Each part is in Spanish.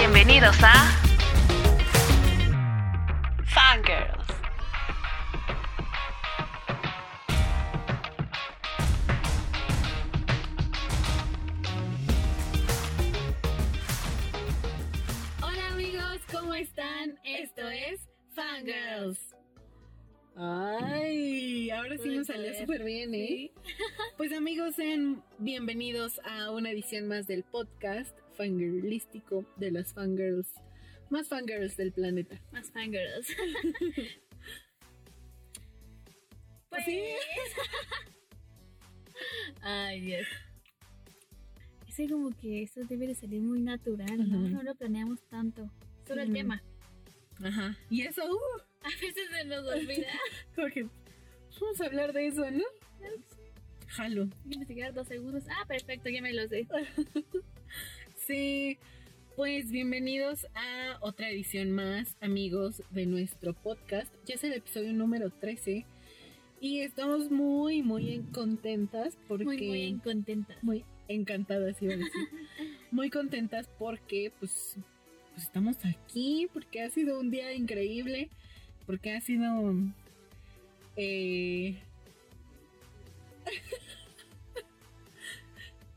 Bienvenidos a Fangirls. Hola amigos, ¿cómo están? Esto es Fangirls. Ay, ahora sí nos salió súper bien, ¿eh? Pues amigos, sean bienvenidos a una edición más del podcast fangirlístico de las fangirls, más fangirls del planeta. Más fangirls. pues. ¿Sí? Ay, Dios. Es como que eso debe de salir muy natural, ¿no? Lo planeamos tanto. Solo el tema. Ajá. Y eso, uh, A veces se nos olvida. que vamos a hablar de eso, ¿no? Jalo. Investigar dos segundos. Ah, perfecto, ya me lo sé. Pues bienvenidos a otra edición más, amigos, de nuestro podcast. Ya es el episodio número 13 y estamos muy, muy en- contentas porque... Muy, muy contenta. muy encantadas, iba a decir. Muy contentas porque, pues, pues estamos aquí, porque ha sido un día increíble, porque ha sido... eh,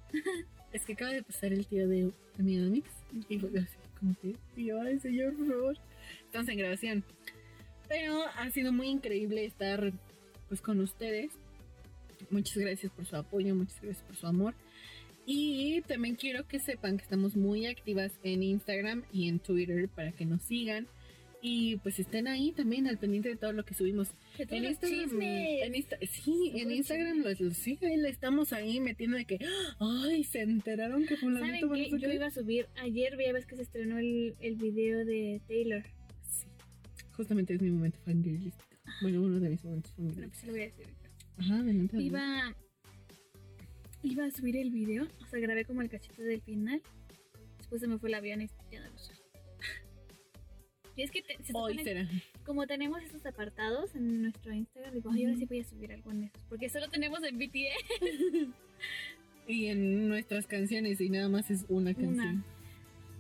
es que acaba de pasar el tío de, de mi Amix y fue así como que, yo, ay señor, por favor. Estamos en grabación. Pero ha sido muy increíble estar pues con ustedes. Muchas gracias por su apoyo, muchas gracias por su amor. Y también quiero que sepan que estamos muy activas en Instagram y en Twitter para que nos sigan. Y pues estén ahí también al pendiente de todo lo que subimos. En Instagram, chismes. en Insta- sí, en Instagram los, los- sí, ahí estamos ahí metiendo de que, ay, se enteraron que fulanito ¿Saben qué? Yo qué". iba a subir. Ayer ya ves que se estrenó el, el video de Taylor. Sí, justamente es mi momento fangirlístico. Bueno, uno de mis momentos Bueno, fangirlísticos. pues se lo voy a decir. Ajá, adelante. Iba, iba a subir el video, o sea, grabé como el cachito del final. Después se me fue el avión y ya no lo. Y es que te- se Hoy supone- será. como tenemos estos apartados en nuestro Instagram, digo, ay, ahora sí voy a subir algo en esos. Porque solo tenemos en BTS Y en nuestras canciones, y nada más es una canción. una.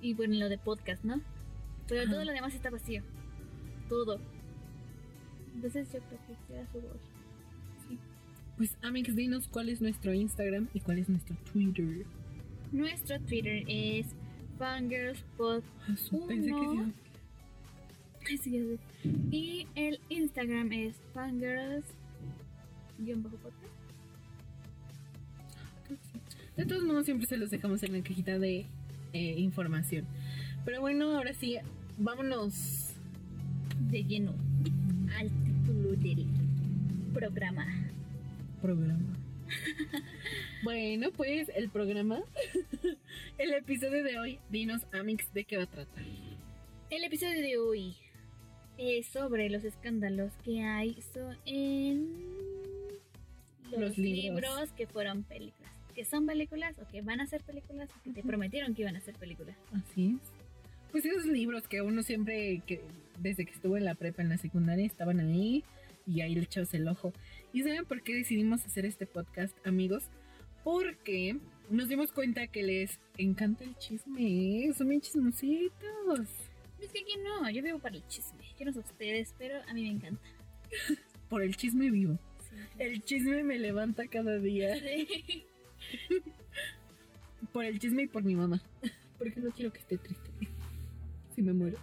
Y bueno, lo de podcast, ¿no? Pero Ajá. todo lo demás está vacío. Todo. Entonces yo creo que será su voz. Pues, Amix, dinos cuál es nuestro Instagram y cuál es nuestro Twitter. Nuestro Twitter es fangirlspod Ah, su- Pensé que sí. Sí. Y el Instagram es fangirls guion bajo podcast. creo que sí. De todos modos, siempre se los dejamos en la cajita de eh, información. Pero bueno, ahora sí, vámonos. de lleno al título del programa. Programa. bueno, pues el programa, el episodio de hoy, dinos, Amix, de qué va a tratar. El episodio de hoy es sobre los escándalos que hay so- en los, Los libros. libros. que fueron películas. Que son películas o que van a ser películas o que te Ujú. prometieron que iban a ser películas. Así es. Pues esos libros que uno siempre, que desde que estuvo en la prepa, en la secundaria, estaban ahí y ahí le echabas el ojo. ¿Y saben por qué decidimos hacer este podcast, amigos? Porque nos dimos cuenta que les encanta el chisme, ¿eh? son bien chismositos. Es que aquí no, yo vivo para el chisme. Yo no sé ustedes, pero a mí me encanta. Por el chisme vivo. Sí. El chisme me levanta cada día. Sí. Por el chisme y por mi mamá. Porque no quiero que esté triste. Si me muero.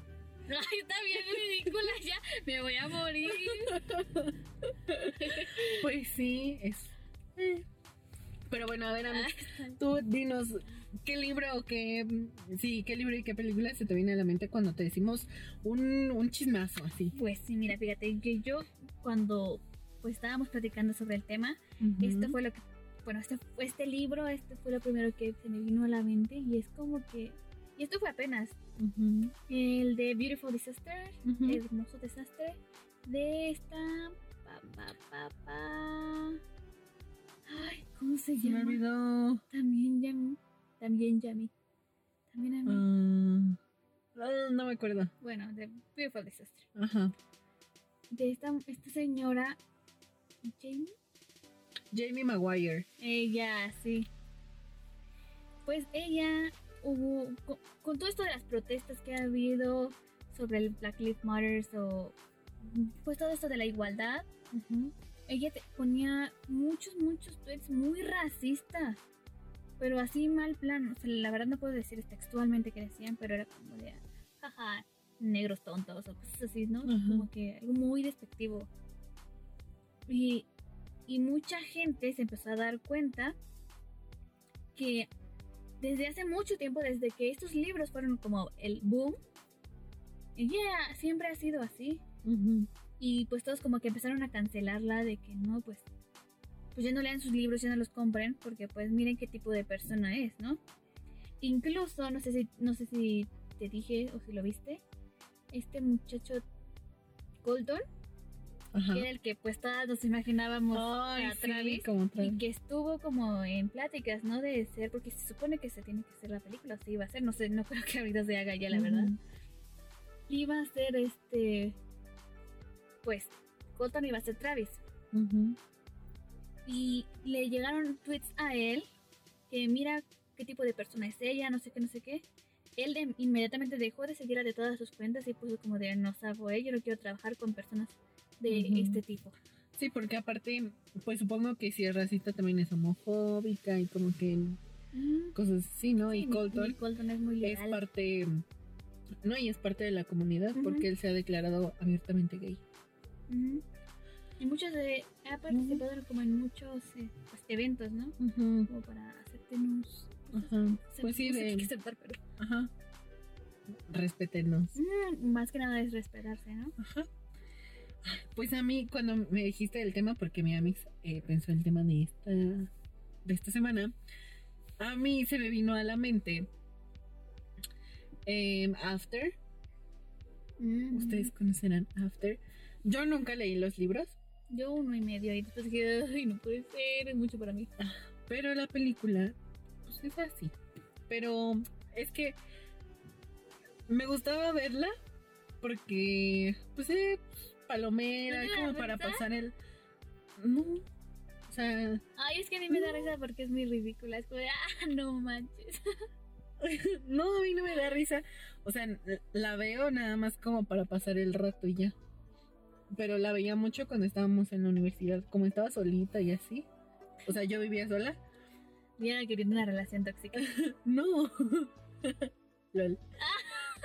Ay, está bien ridícula ya. Me voy a morir. Pues sí, es. eh. Pero bueno, a ver, Amix, Tú dinos qué libro o qué. Sí, qué libro y qué película se te viene a la mente cuando te decimos un, un chismazo así. Pues sí, mira, fíjate que yo cuando pues estábamos platicando sobre el tema, esto fue lo que, bueno, este, fue- este libro, este fue lo primero que se me vino a la mente y es como que, y esto fue apenas, el de Beautiful Disaster, ujú. hermoso desastre, de esta, pa, pa, pa, pa. Ay, ¿cómo se Se me llama? olvidó. También Yami, también Yami, también a mí. Ah, no me acuerdo. Bueno, de Beautiful Disaster. Ajá. De esta, esta señora, Jamie. Jamie Maguire. Ella, sí. Pues ella hubo, con, con todo esto de las protestas que ha habido sobre el Black Lives Matter o pues todo esto de la igualdad, ella te ponía muchos, muchos tweets muy racistas. Pero así mal plan, o sea, la verdad no puedo decir textualmente que decían, pero era como de, jaja, negros tontos o cosas así, ¿no? Como que algo muy despectivo. Y, y mucha gente se empezó a dar cuenta que desde hace mucho tiempo, desde que estos libros fueron como el boom, ella siempre ha sido así. Y pues todos como que empezaron a cancelarla de que no, pues, pues ya no lean sus libros, ya no los compren, porque pues miren qué tipo de persona es, ¿no? Incluso, no sé si, no sé si te dije o si lo viste, este muchacho Colton, que era el que pues todas nos imaginábamos a Travis, y que estuvo como en pláticas, ¿no? De ser, porque se supone que se tiene que hacer la película, se iba a hacer, no sé, no creo que ahorita se haga ya, la verdad. Iba a ser este pues Colton iba a ser Travis. Y le llegaron tweets a él que mira qué tipo de persona es ella, no sé qué, no sé qué. Él inmediatamente dejó de seguir de todas sus cuentas y puso como de no sabo, yo no quiero trabajar con personas de este tipo. Sí, porque aparte, pues supongo que si es racista también es homofóbica y como que cosas así, ¿no? y Colton, Colton es muy Es parte, no, y es parte de la comunidad porque él se ha declarado abiertamente gay. Y muchos de. Ha participado como en muchos eh, pues, eventos, ¿no? Como para aceptarnos. Ajá. Pues sí, de. aceptar, pero. Ajá. Respetenos. más que nada es respetarse, ¿no? Ajá. Pues a mí, cuando me dijiste el tema, porque mi amix eh, pensó el tema de esta, de esta semana, a mí se me vino a la mente em, After. Ustedes conocerán After. Yo nunca leí los libros. Yo uno y medio y después dije, ay, no puede ser, es mucho para mí. Pero la película, pues es así. Pero es que me gustaba verla porque, pues, es palomera, ¿No como para pasar el... No, o sea... Ay, es que a mí me da risa porque es muy ridícula. Es como de, ah, no manches. no, a mí no me da risa. O sea, la veo nada más como para pasar el rato y ya pero la veía mucho cuando estábamos en la universidad, como estaba solita y así. O sea, yo vivía sola. Mira, queriendo una relación tóxica. no. Lol.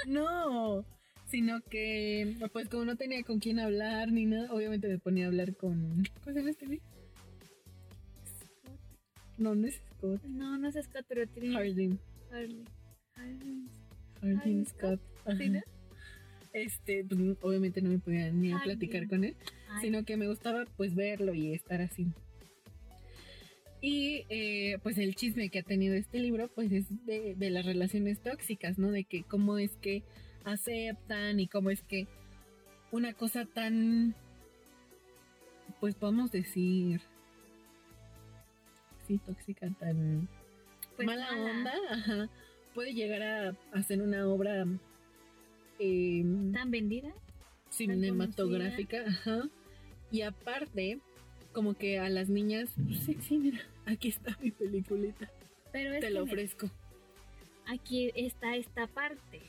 no. Sino que, pues como no tenía con quién hablar ni nada, obviamente me ponía a hablar con... ¿Cómo se llama este Scott. No, no es Scott. No, no es Scott, pero tiene... Harding. Harding. Harding. Harding Scott. ¿Sí, no? Este, pues, obviamente no me podía ni a platicar con él, sino que me gustaba pues verlo y estar así. Y eh, pues el chisme que ha tenido este libro pues es de, de, las relaciones tóxicas, ¿no? De que cómo es que aceptan y cómo es que una cosa tan, pues podemos decir, sí, tóxica, tan pues mala, onda, ajá, puede llegar a hacer una obra Em, ¿Tan vendida? Cinematográfica, ajá. Y aparte, como que a las niñas, pues sí, mira, aquí está mi peliculita. Pero Te lo ofrezco. Aquí está esta parte.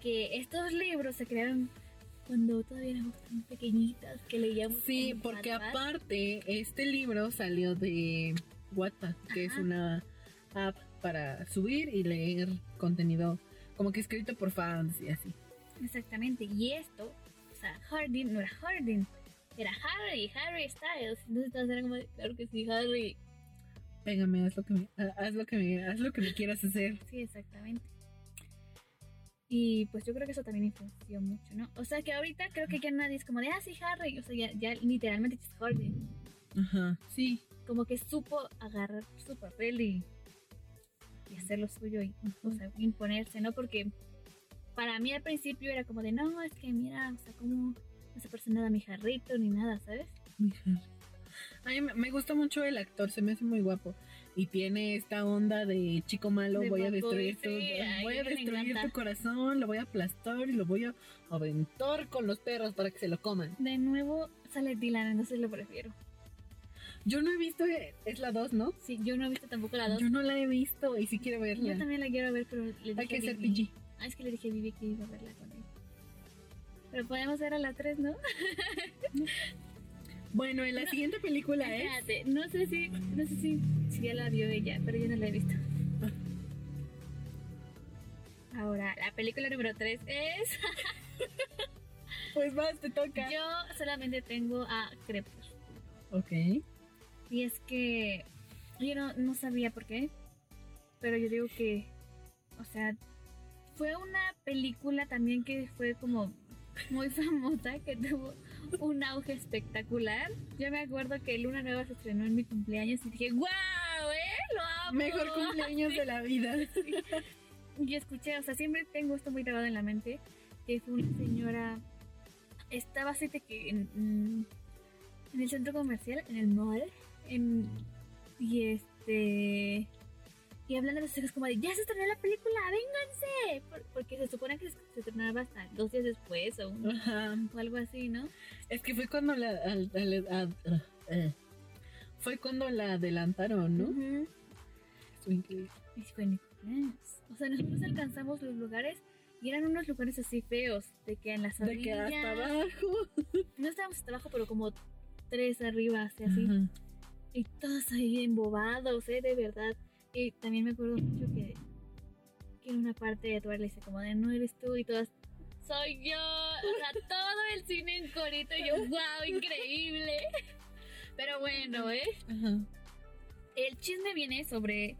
Que estos libros se crearon cuando todavía éramos tan pequeñitas que leíamos. Sí, porque aparte, este libro salió de Wattpad, que es una app para subir y leer contenido como que escrito por fans y así. Exactamente, y esto, o sea, Hardin no era Hardin, era Harry, Harry Styles. Entonces todos eran como, claro que sí, Harry. Pégame, haz lo que me, haz lo que me, haz lo que me quieras hacer. Sí, exactamente. Y pues yo creo que eso también influenció mucho, ¿no? O sea que ahorita creo que ya nadie es como de, ah, sí, Harry. O sea, ya, ya literalmente es Hardy. Ajá, sí. Como que supo agarrar su papel y, y hacer lo suyo y, o sea, imponerse, ¿no? Porque para mí al principio era como de, no, es que mira, o sea, como no se parece nada a mi jarrito ni nada, ¿sabes? Mi A mí me gusta mucho el actor, se me hace muy guapo. Y tiene esta onda de chico malo, voy a destruir tu, voy a destruir tu corazón, lo voy a aplastar y lo voy a aventar con los perros para que se lo coman. De nuevo sale Dylan, entonces lo prefiero. Yo no he visto, es la 2, ¿no? Sí, yo no he visto tampoco la 2. Yo no la he visto y sí quiero verla. Yo también la quiero ver, pero le dije Hay que ser PG. Ah, es que le dije a Vivi que iba a verla con él. Pero podemos ver a la 3, ¿no? Bueno, en la siguiente película es... Espérate, no sé si, no sé si, si ya la vio ella, pero yo no la he visto. Ahora, la película número 3 es... Pues más, te toca. Yo solamente tengo a Crepúsculo. Ok. Y es que yo no, no sabía por qué, pero yo digo que, o sea, fue una película también que fue como muy famosa, que tuvo un auge espectacular. Yo me acuerdo que Luna Nueva se estrenó en mi cumpleaños y dije, ¡Wow! ¿Eh? Lo amo. Mejor cumpleaños de la vida. Y escuché, o sea, siempre tengo esto muy grabado en la mente, que fue una señora, estaba así de que en, en- en el centro comercial, en el mall, en, y este, y hablando de sus hijos como de, ya se estrenó la película, vénganse, Por- porque se supone que se, se estrenaba hasta dos días después o, un- o algo así, ¿no? Es que fue cuando la... al- al- a- eh. Fue cuando la adelantaron, ¿no? Ujú. Estuvo increíble. Y fue en mi cumpleaños. O sea, nosotros alcanzamos los lugares y eran unos lugares así feos, de que en las De que hasta orillas- abajo. no estábamos hasta abajo, pero como tres arriba, así, así. Ajá. Y todos ahí embobados, ¿eh? De verdad. También me acuerdo mucho que, que en una parte Eduardo le dice como de, no eres tú, y todas, soy yo. O sea, todo el cine en corito, y yo, wow, increíble. Pero bueno, ¿eh? Ajá. El chisme viene sobre,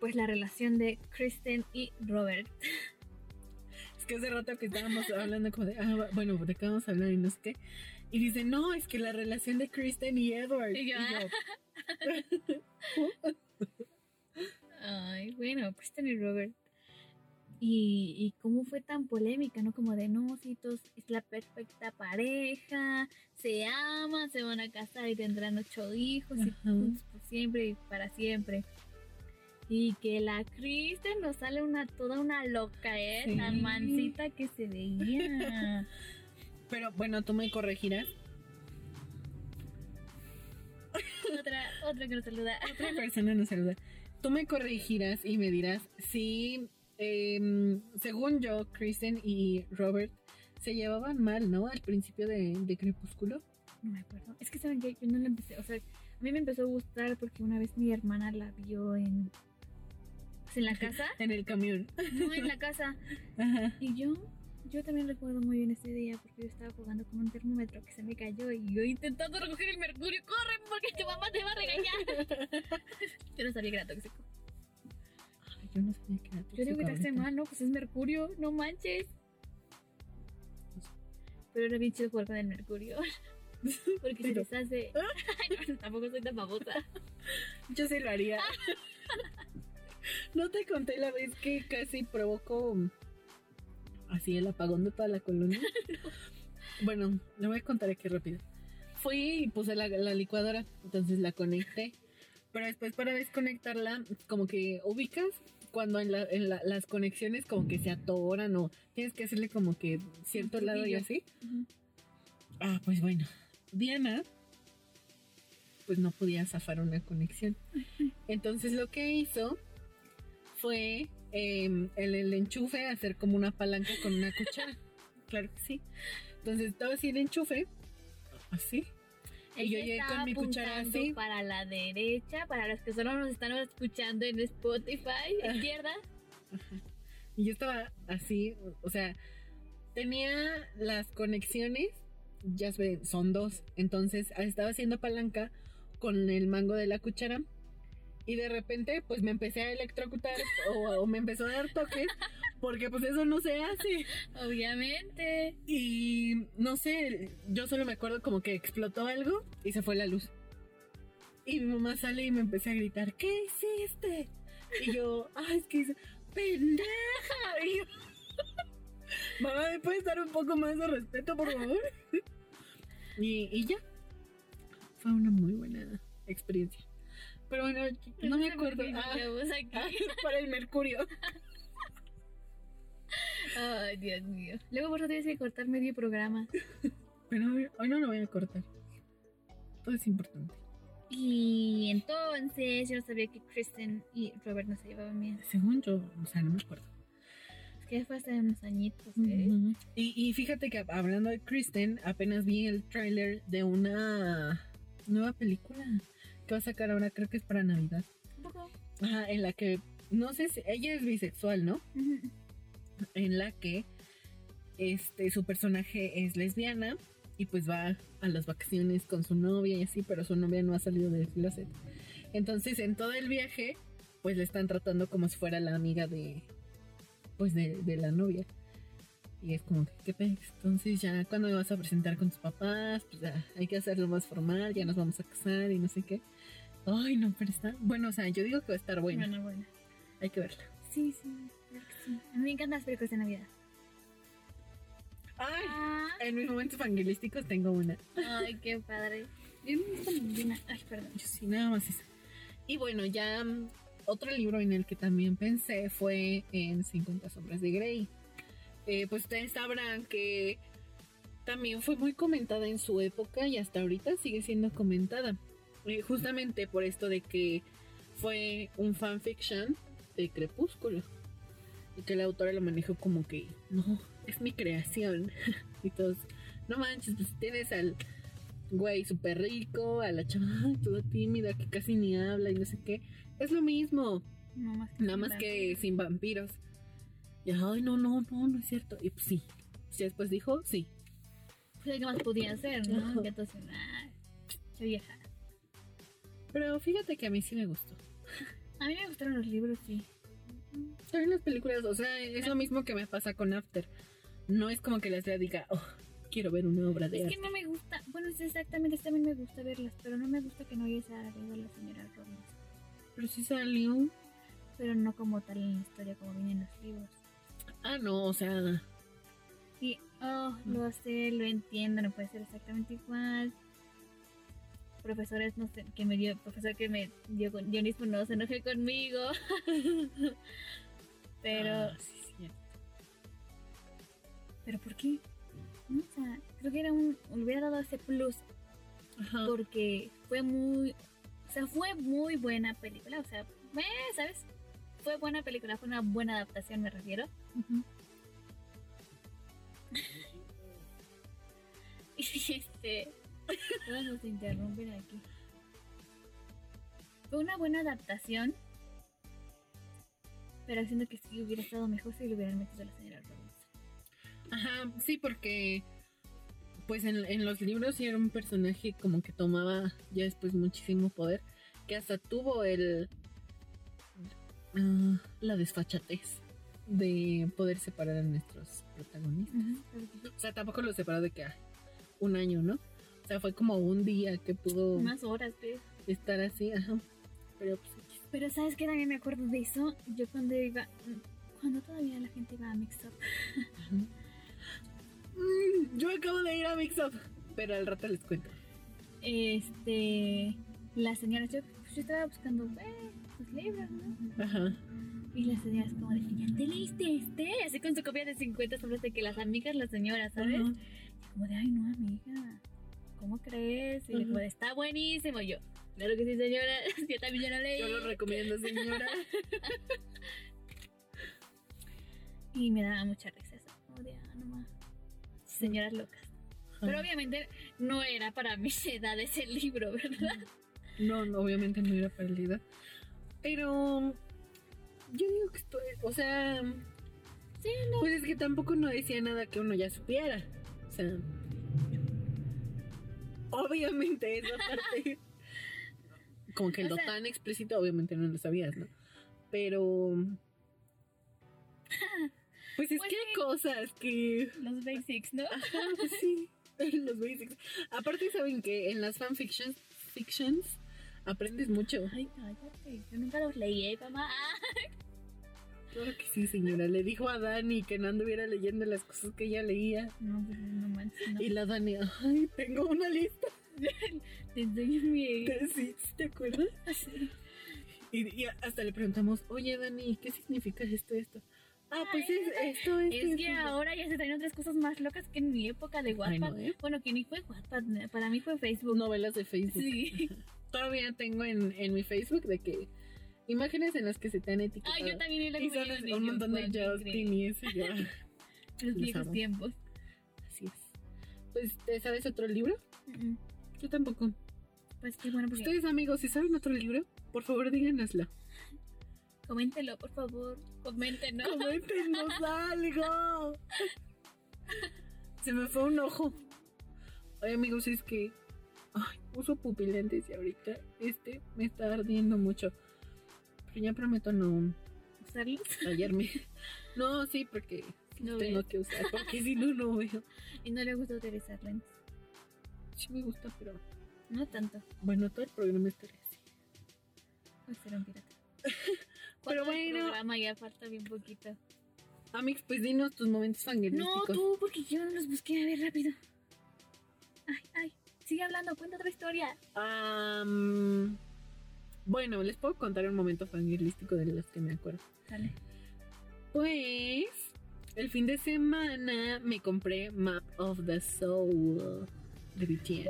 pues, la relación de Kristen y Robert. Es que hace rato que estábamos hablando como de, ah, bueno, de qué vamos a hablar y no sé qué. Y dice, no, es que la relación de Kristen y Edward. Y yo, Y yo, Ay, bueno, Kristen y Robert. Y, y cómo fue tan polémica, ¿no? Como de no, sí, todos es la perfecta pareja, se aman, se van a casar y tendrán ocho hijos y juntos por siempre y para siempre. Y que la Kristen nos sale una toda una loca, ¿eh? Sí. Tan mansita que se veía. Pero bueno, tú me corregirás. otra, otra que nos saluda. Otra persona nos saluda. Tú me corregirás y me dirás si, em, según yo, Kristen y Robert se llevaban mal, ¿no? Al principio de, de Crepúsculo. No me acuerdo. Es que saben que yo no la empecé, o sea, a mí me empezó a gustar porque una vez mi hermana la vio en en la casa, En el camión. no en la casa. Ajá. Y yo yo también recuerdo muy bien ese día porque yo estaba jugando con un termómetro que se me cayó y yo intentando recoger el mercurio, corre porque tu mamá te va a regañar. yo no sabía que era tóxico. Ay, yo no sabía que era Yo digo que te hace mal, no, pues es mercurio, no manches. Pero era bien chido jugar con el mercurio. Porque se deshace. Ay, no, tampoco soy tan babosa. Yo sí lo haría. ¿No te conté la vez que casi provocó así el apagón de toda la colonia? Bueno, le voy a contar aquí rápido. Fui y puse la, la licuadora, entonces la conecté. Pero después para desconectarla, como que ubicas cuando en, la- en la- las conexiones como que se atoran o tienes que hacerle como que cierto lado y así. Ah, pues bueno. Diana, pues no podía zafar una conexión. Entonces lo que hizo fue em, el, el enchufe hacer como una palanca con una cuchara. Claro que sí. Entonces estaba así el enchufe, así. Y yo llegué con mi cuchara así. Para la derecha, para los que solo nos están escuchando en Spotify, izquierda. Y yo estaba así, o sea, tenía las conexiones, ya son dos. Entonces estaba haciendo palanca con el mango de la cuchara. Y de repente, pues me empecé a electrocutar o, o me empezó a dar toques, porque pues eso no se hace. Obviamente. Y no sé, yo solo me acuerdo como que explotó algo y se fue la luz. Y mi mamá sale y me empecé a gritar, ¿qué hiciste? Y yo, ay, es que hice, pendeja. Y yo, mamá, ¿me puedes dar un poco más de respeto, por favor? Y, y ya. Fue una muy buena experiencia. Pero bueno, no me acuerdo. Ah, aquí. ah, para el mercurio. Ay, Dios mío. Luego por eso tienes que cortar medio programa. Pero hoy, no lo voy a cortar. Todo es importante. Y entonces yo no sabía que Kristen y Robert no se llevaban bien. Según yo, o sea, no me acuerdo. Es que fue hace unos añitos. ¿eh? Ujú. y, y fíjate que hablando de Kristen, apenas vi el tráiler de una nueva película que va a sacar ahora, creo que es para Navidad. Ajá, en la que, no sé si, ella es bisexual, ¿no? En la que este, su personaje es lesbiana y pues va a las vacaciones con su novia y así, pero su novia no ha salido del closet. Entonces, en todo el viaje, pues le están tratando como si fuera la amiga de, pues de, de la novia. Y es como, que, ¿qué pex? Entonces ya, cuando me vas a presentar con tus papás? Pues ya, hay que hacerlo más formal, ya nos vamos a casar y no sé qué. Ay, no, pero está... Bueno, o sea, yo digo que va a estar buena. Bueno, bueno. Hay que verla. Sí, sí, creo que sí. A mí me encantan las películas de Navidad. Ay, Ah, en mis momentos evangelísticos tengo una. ay, qué padre. Yo no. Ay, perdón. Yo sí, nada más eso. Y bueno, ya mm, otro libro en el que también pensé fue en 50 sombras de Grey. Eh, pues ustedes sabrán que también fue muy comentada en su época y hasta ahorita sigue siendo comentada. Eh, justamente por esto de que fue un fanfiction de Crepúsculo. Y que la autora lo manejó como que, no, es mi creación. y todos, no manches, pues tienes al güey súper rico, a la chava toda tímida que casi ni habla y no sé qué. Es lo mismo, No más que nada más que sin vampiros. Y ay, no, no, no, no es cierto. Y pues sí. Y después dijo, sí. Pues, ¿qué más podía hacer, no? Que entonces, ah, qué vieja. Pero fíjate que a mí sí me gustó. A mí me gustaron los libros, sí. También las películas, o sea, es lo mismo que me pasa con After. No es como que la sea diga, oh, quiero ver una obra de Es arte. que no me gusta, bueno, es exactamente, es también me gusta verlas, pero no me gusta que no haya salido la señora Rollins. Pero sí salió. Pero no como tal en la historia, como viene en los libros. Ah, no, o sea, Y, oh, lo sé, lo entiendo, no puede ser exactamente igual. Profesores, no sé, que me dio, profesor que me dio con guionismo, no se enoje conmigo. pero, ah, sí, sí. pero ¿por qué? No, o sea, creo que era un, le hubiera dado ese plus Ajá. porque fue muy, o sea, fue muy buena película, o sea, eh, ¿sabes? Fue buena película, fue una buena adaptación, me refiero. Y este, todos nos interrumpen aquí. Fue una buena adaptación, pero siento que sí hubiera estado mejor si le hubieran metido a la señora Robinson. Ajá, sí, porque pues en, en los libros sí era un personaje como que tomaba ya después muchísimo poder, que hasta tuvo el ah, la desfachatez de poder separar a nuestros protagonistas. O sea, tampoco lo separó de que ah, un año, ¿no? O sea, fue como un día que pudo Más horas, pero... estar así, ajá. Pero pues, Pero ¿sabes qué? También me acuerdo de eso. Yo cuando iba... Cuando todavía la gente iba a Mix Up. Mm, yo acabo de ir a Mix Up, pero al rato les cuento. Este... Las señoras... Yo, pues, yo estaba buscando... Eh, pues libros, ¿no? Ajá. Y las señoras como de... ¿Ya te leíste este? Así con su copia de 50 sobre de que las amigas, las señoras, ¿sabes? Ajá. como de, ay, no, amiga, ¿cómo crees? Y le como de, está buenísimo. Y yo, claro que sí, señora, yo también ya lo leí. Yo lo recomiendo, señora. Y me daba mucha risa eso, como de, ah, no más. Señoras locas. Pero obviamente no era para mis edades el libro, ¿verdad? No, no, obviamente no era para la edad. Pero yo digo que estoy, o sea, Sí, no. pues es que tampoco no decía nada que uno ya supiera. O sea, obviamente esa parte, como que lo sea- tan explícito, obviamente no lo sabías, ¿no? Pero, pues es Pues que hay cosas que Los basics, ¿no? Ajá, pues sí, los basics. Aparte, saben que en las fanfictions fictions, aprendes mucho. Ay, cállate. Yo nunca los leí, ¿eh, mamá? Claro que sí, señora. Le dijo a Dani que no anduviera leyendo las cosas que ella leía. No, pues no manches, no. Y la Dani, ay, tengo una lista. Te enseño mi... sí, ¿te acuerdas? Sí. Y, y hasta le preguntamos, oye, Dani, ¿qué significa esto, esto? Ah, pues es esto, esto. Es que esto". ahora ya se traen otras cosas más locas que en mi época de no, ¿eh? Bueno, que ni fue Wattpad, para mí fue Facebook. Novelas de Facebook. Sí. Todavía tengo en, en mi Facebook de que imágenes en las que se te han etiquetado. Ay, yo también era y son un montón de Justin y eso ya. Los Los viejos tiempos. Así es. Pues, ¿te sabes otro libro? Yo tampoco. Pues qué bueno, porque Ustedes, amigos, si saben otro libro, por favor díganoslo. coméntelo, por favor. Coméntenos. Coméntenos algo. Se me fue un ojo. Ay, amigos, es que. Ay, uso pupilentes y ahorita este me está ardiendo mucho. Pero ya prometo no Usarlos. tallarme. No, sí, porque No tengo ves. que usar, porque si no, no veo. Y no le gusta utilizar lentes. Sí me gusta, pero No tanto. bueno, todo el programa estará así. Voy a ser un pirata. Pero ¿Cuánto del bueno. programa ya falta bien poquito. Amix, pues dinos tus momentos No, fanguerísticos. tú, porque yo no los busqué a ver rápido. Ay, ay. Sigue hablando, cuenta otra historia. Am, bueno, les puedo contar un momento fangirlístico de los que me acuerdo. Dale. Pues el fin de semana me compré Map of the Soul de BTS.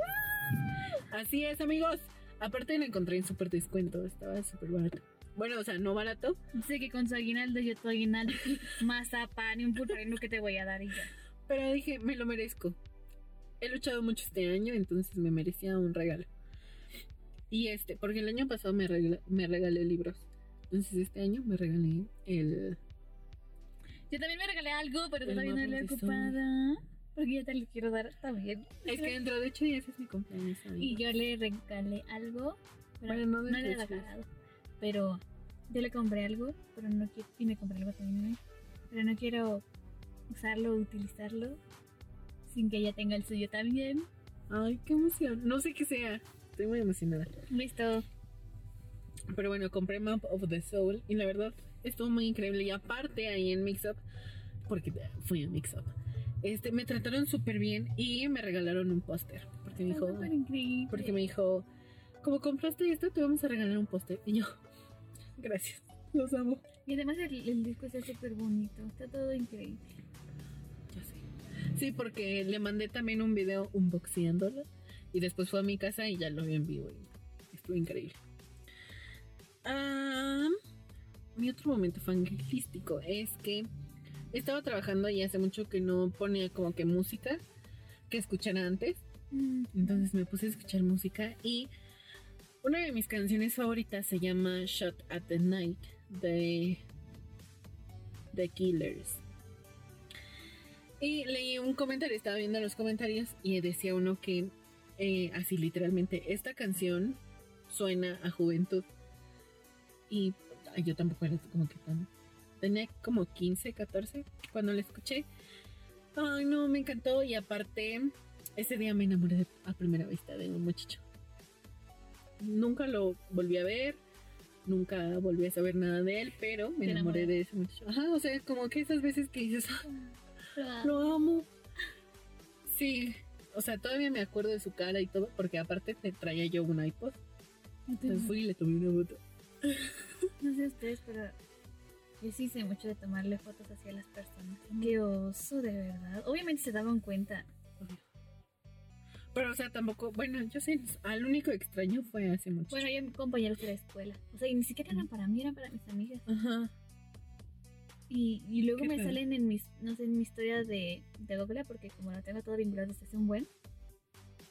Así es, amigos. Aparte lo encontré en súper descuento, estaba súper barato. Bueno, o sea, no barato, Sé que con su aguinaldo yo tu aguinaldo. Mazapán y un pulparino que te voy a dar y ya. pero dije, me lo merezco. He luchado mucho este año, entonces me merecía un regalo. Y este, porque el año pasado me, regla- me regalé libros. Entonces este año me regalé el... Yo también me regalé algo, pero todavía no lo he ocupada. Porque ya te lo quiero dar también. Es que dentro de ocho días es mi cumpleaños. Y yo le regalé algo. Pero Bueno, no no, le he regalado. Pero yo le compré algo, pero no quiero. Y me compré algo también. Pero no quiero usarlo, utilizarlo. Sin que ella tenga el suyo también. Ay, qué emoción. No sé qué sea. Estoy muy emocionada. Listo. Pero bueno, compré Map of the Soul y la verdad estuvo muy increíble. Y aparte ahí en Mix Up, porque fui a Mix Up, este, me trataron súper bien y me regalaron un póster. Porque me dijo, increíble. porque me dijo, como compraste esto, te vamos a regalar un póster. Y yo, gracias, los amo. Y además el, el disco está súper bonito. Está todo increíble. Sí, porque le mandé también un video unboxeándolo y después fue a mi casa y ya lo vi en vivo y estuvo increíble. Ah, mi otro momento fangirlístico es que estaba trabajando y hace mucho que no ponía como que música que escuchara antes. Mm. Entonces me puse a escuchar música y una de mis canciones favoritas se llama Shot at the Night de The Killers. Y leí un comentario, estaba viendo los comentarios y decía uno que eh, así literalmente esta canción suena a juventud. Y ay, yo tampoco era como que tan... Tenía como 15, 14 cuando la escuché. Ay, no, me encantó. Y aparte, ese día me enamoré de- a primera vista de un muchacho. Nunca lo volví a ver, nunca volví a saber nada de él, pero me enamoré enamoré. de ese muchacho. Ajá, o sea, como que esas veces que dices, "Ah, Ah, lo amo. Sí, o sea, todavía me acuerdo de su cara y todo, porque aparte te traía yo un iPod. Entonces fui y le tomé una foto. No sé ustedes, pero yo sí sé mucho de tomarle fotos hacia las personas. Qué oso, de verdad. Obviamente se daban cuenta. Pero, o sea, tampoco, bueno, yo sé, al único extraño fue hace mucho. Bueno, yo compañeros de la escuela. O sea, y ni siquiera eran para mí, eran para mis amigas. Ajá. Y, y luego me salen en mis, no sé, en mi historia de, de Google, porque como lo tengo todo vinculado desde hace un buen.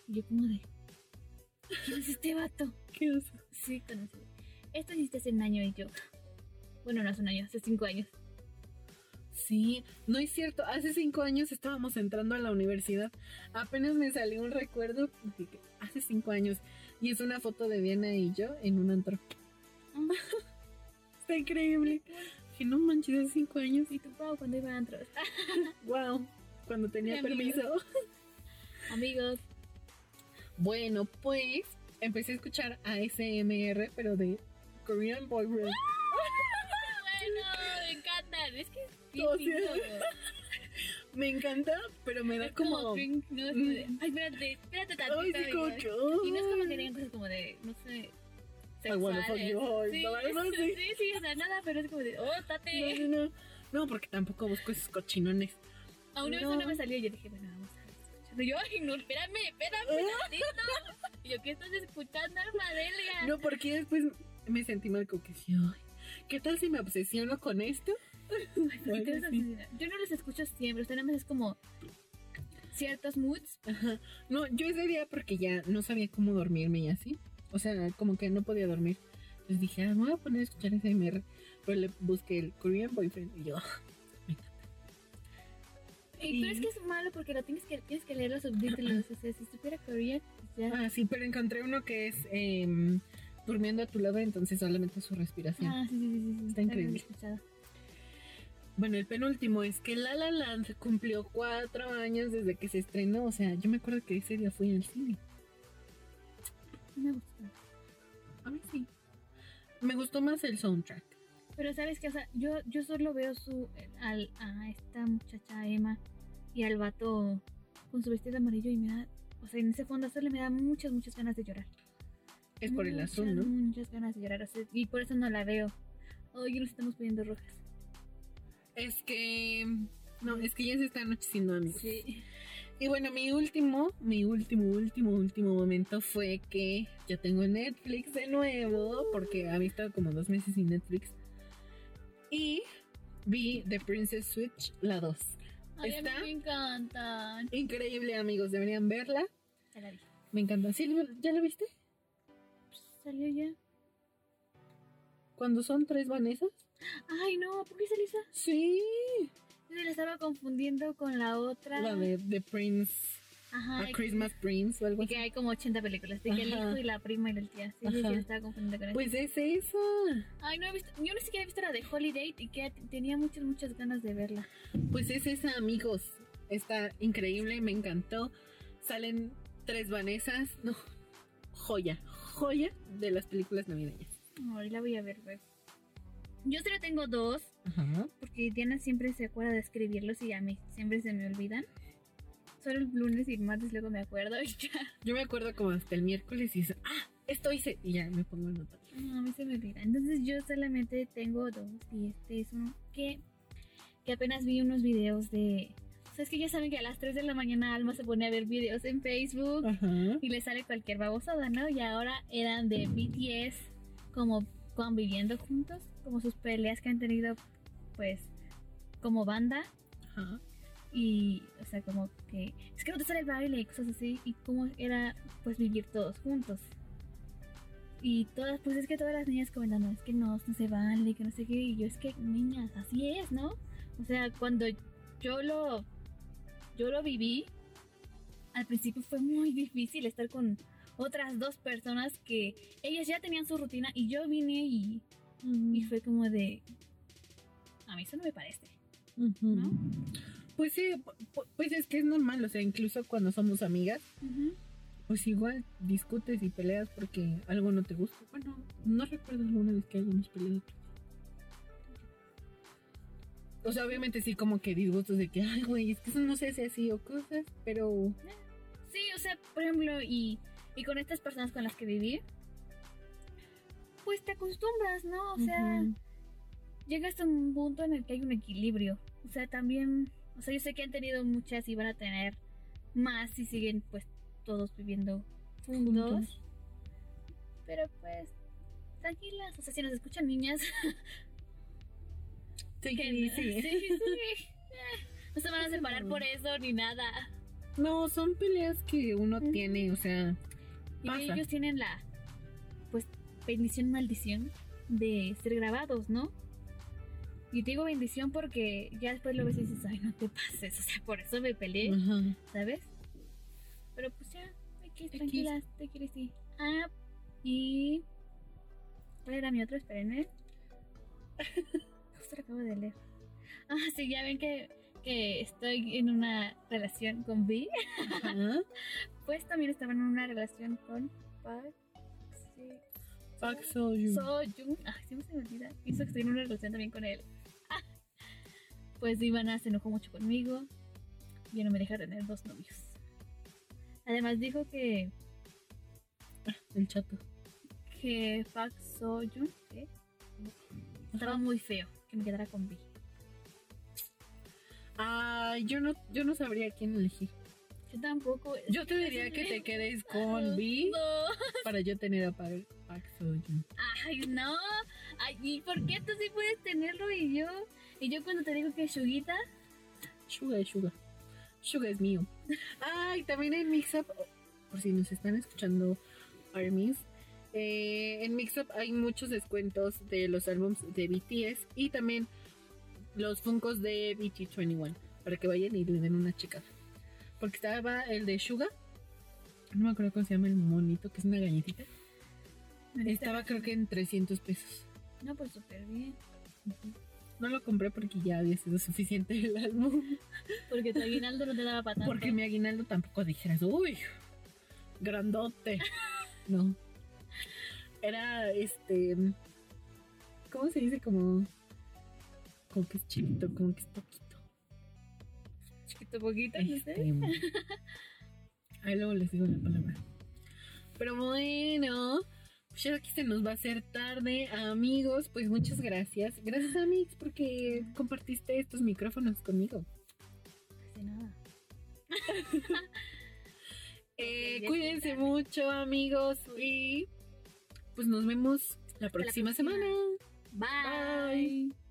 Y yo como de... ¿Quién es este vato? ¿Qué oso? Sí, conocí. Esto hiciste hace un año y yo... Bueno, no hace un año, hace cinco años. Sí, no es cierto. Hace cinco años estábamos entrando a la universidad. Apenas me salió un recuerdo que hace cinco años. Y es una foto de Diana y yo en un antro. Está increíble. Que no manches, hace cinco años. Y tu Pau cuando iba a antros. Wow. Cuando tenía Amigos. permiso. Amigos, Bueno, pues empecé a escuchar ASMR, pero de Korean Boyfriend. bueno, me encantan. Es que es bien O sea, lindo. Me encanta, pero me da Es como como. drink, no es como de, ay, espérate, espérate tantito. Ay, sí, como amiga". que. Y no es como que cosas como de, no sé, sexuales. Sí, así. sí, sí, o sea, nada, pero es como de, oh, tate. No, no, no. No, porque tampoco busco esos cochinones. A una vez No. no me salió y yo dije, bueno, vamos a. Y yo, ay, no, espérame, espérame tantito. Yo, ¿qué estás escuchando, Armadelia? No, porque después me sentí mal como que sí, ay, ¿qué tal si me obsesiono con esto? ¿Por qué obsesionar? Yo no los escucho siempre, usted nada más es como ciertos moods. Ajá. No, yo ese día porque ya no sabía cómo dormirme y así. O sea, como que no podía dormir. Entonces dije, ah, me voy a poner a escuchar SMR. Pero le busqué el Korean Boyfriend y yo, Y, Pero es que es malo porque lo tienes que, tienes que leer los subtítulos. O sea, si supiera coreano, pues ya. ah, sí, pero encontré uno que es em, durmiendo a tu lado, entonces solamente su respiración. Ah, sí, sí, sí, sí. Está increíble. Bueno, el penúltimo es que La La Land cumplió cuatro años desde que se estrenó. O sea, yo me acuerdo que ese día fui al cine. Sí me gustó. A mí sí. Me gustó más el soundtrack. Pero sabes que, o sea, yo, yo solo veo su al, a esta muchacha Emma y al vato con su vestido amarillo y me da, o sea, en ese fondo solo me da muchas, muchas ganas de llorar. Es por el azul, ¿no? Muchas ganas de llorar, o sea, y por eso no la veo. Hoy nos estamos poniendo rojas. Es que. No, es que ya se está anocheciendo, amigos. Sí. Y bueno, mi último, mi último, último, último momento fue que yo tengo Netflix de nuevo, porque había estado como dos meses sin Netflix. Y vi The Princess Switch, la 2. Ay, a mí ¿Está? me encantan. Increíble, amigos, deberían verla. Ya la vi. Me encanta. ¿Sí, ¿Ya la viste? Pues, Salió ya. Cuando son tres Vanessas. Ay, no, ¿por qué salió esa? Sí. Yo la estaba confundiendo con la otra. La de The Prince, Ajá. A Christmas Prince o algo Y así. que hay como 80 películas. De que el hijo y la prima y la tía. Sí, sí, sí, la estaba confundiendo con Pues es esa. Ay, no he visto. Yo ni siquiera he visto la de Holiday y que tenía muchas, muchas ganas de verla. Pues es esa, amigos. Está increíble, me encantó. Salen tres Vanessas. No, joya, joya de las películas navideñas. La voy a ver, güey. Yo solo tengo dos, Ajá. porque Diana siempre se acuerda de escribirlos y a mí siempre se me olvidan. Solo el lunes y el martes luego me acuerdo y ya. Yo me acuerdo como hasta el miércoles y dice, ah, esto hice. Y ya me pongo a anotar. No, a mí se me olvida. Entonces yo solamente tengo dos y este es uno que, que apenas vi unos videos de... O sea, es que ya saben que a las 3 de la mañana Alma se pone a ver videos en Facebook Ajá. y le sale cualquier babosada, ¿no? Y ahora eran de BTS como conviviendo juntos, como sus peleas que han tenido, pues, como banda. Ajá. Y, o sea, como que es que no te sale el baile y cosas así. Y cómo era, pues, vivir todos juntos. Y todas, pues es que todas las niñas comentando, es que no, no se vale, que no sé qué. Y yo, es que, niñas, así es, ¿no? O sea, cuando yo lo, yo lo viví, al principio fue muy difícil estar con otras dos personas que ellas ya tenían su rutina y yo vine y, y fue como de, a mí eso no me parece. ¿no? Pues sí, pu- pu- pues es que es normal, o sea, incluso cuando somos amigas, pues igual discutes y peleas porque algo no te gusta. Bueno, no recuerdo alguna vez que hayamos peleado. O sea, obviamente sí como que disgustos de que, ay, güey, es que eso no se hace así o cosas, pero... Sí, o sea, por ejemplo, y, y con estas personas con las que viví, pues te acostumbras, ¿no? O sea. Llegas a un punto en el que hay un equilibrio. O sea, también, o sea, yo sé que han tenido muchas y van a tener más si siguen pues todos viviendo juntos. Juntos. Pero pues, tranquilas, o sea, si nos escuchan niñas, Sí, que sí, sí, Eh, No se van a separar por eso ni nada. No, son peleas que uno tiene, o sea, Y Pasa. ellos tienen la, pues, bendición, maldición de ser grabados, ¿no? Y te digo bendición porque ya después lo ves y dices, ay, no te pases, o sea, por eso me peleé. ¿sabes? Pero pues ya, X. tranquilas, te quieres sí. Ah, y... ¿Cuál era mi otro? Espérenme. Justo lo acabo de leer. Ah, sí, ya ven que, que estoy en una relación con Vi. Pues también estaba en una relación con Park. Sí. Park Seo-joon. Seo-jung. Ay, siempre se me olvida. Hizo que estoy en una relación también con él. Ah. Pues Ivana se enojó mucho conmigo. Y ya no me deja tener dos novios. Además dijo que, El chato. que Park Seo-jung ¿qué? estaba muy feo. Que me quedara con Vi. Ay, yo no, yo no sabría quién elegir. Yo tampoco. Yo te diría que te quedes con B para yo tener a Park, Park Seo-joon. Ay, no. Ay, ¿y por qué tú sí puedes tenerlo y yo? Y yo cuando te digo que es Shuguita, Suga es Suga. Suga es mío. Ay, también en Mixup, por si nos están escuchando Armies, eh, en Mixup hay muchos descuentos de los álbums de BTS y también los Funkos de BT21 para que vayan y le den una checada. Porque estaba el de Suga, no me acuerdo cómo se llama el monito, que es una galletita. Estaba creo que en 300 pesos. No, pues súper bien. No lo compré porque ya había sido suficiente el álbum. Porque tu aguinaldo no te daba para tanto. Porque mi aguinaldo tampoco dijeras, uy, grandote. No. Era este. ¿Cómo se dice? Como. Como que es chiquito, como que es poquito. Chiquito poquito, no sé. Este, ahí luego les digo la palabra. Pero bueno, ya aquí se nos va a hacer tarde, amigos. Pues muchas gracias. Gracias, Amix, porque compartiste estos micrófonos conmigo. De nada. Eh, cuídense mucho, amigos. Y pues nos vemos la la próxima próxima. semana. Bye. Bye.